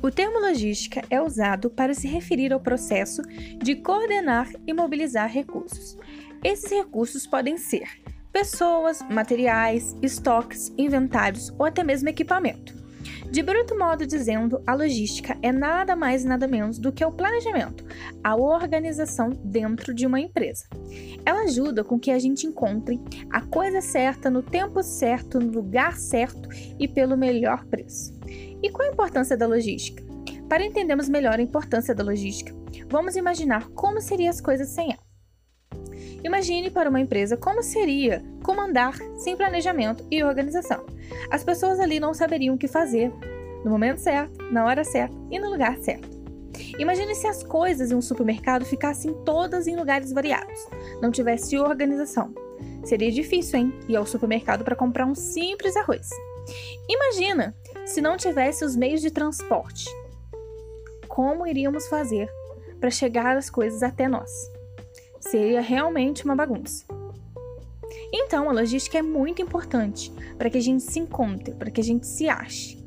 O termo logística é usado para se referir ao processo de coordenar e mobilizar recursos. Esses recursos podem ser pessoas, materiais, estoques, inventários ou até mesmo equipamento. De bruto modo dizendo, a logística é nada mais e nada menos do que o planejamento, a organização dentro de uma empresa. Ela ajuda com que a gente encontre a coisa certa no tempo certo, no lugar certo e pelo melhor preço. E qual a importância da logística? Para entendermos melhor a importância da logística, vamos imaginar como seriam as coisas sem ela. Imagine para uma empresa como seria comandar sem planejamento e organização. As pessoas ali não saberiam o que fazer no momento certo, na hora certa e no lugar certo. Imagine se as coisas em um supermercado ficassem todas em lugares variados, não tivesse organização. Seria difícil, hein? Ir ao supermercado para comprar um simples arroz. Imagina se não tivesse os meios de transporte. Como iríamos fazer para chegar as coisas até nós? seria realmente uma bagunça. Então, a logística é muito importante para que a gente se encontre, para que a gente se ache.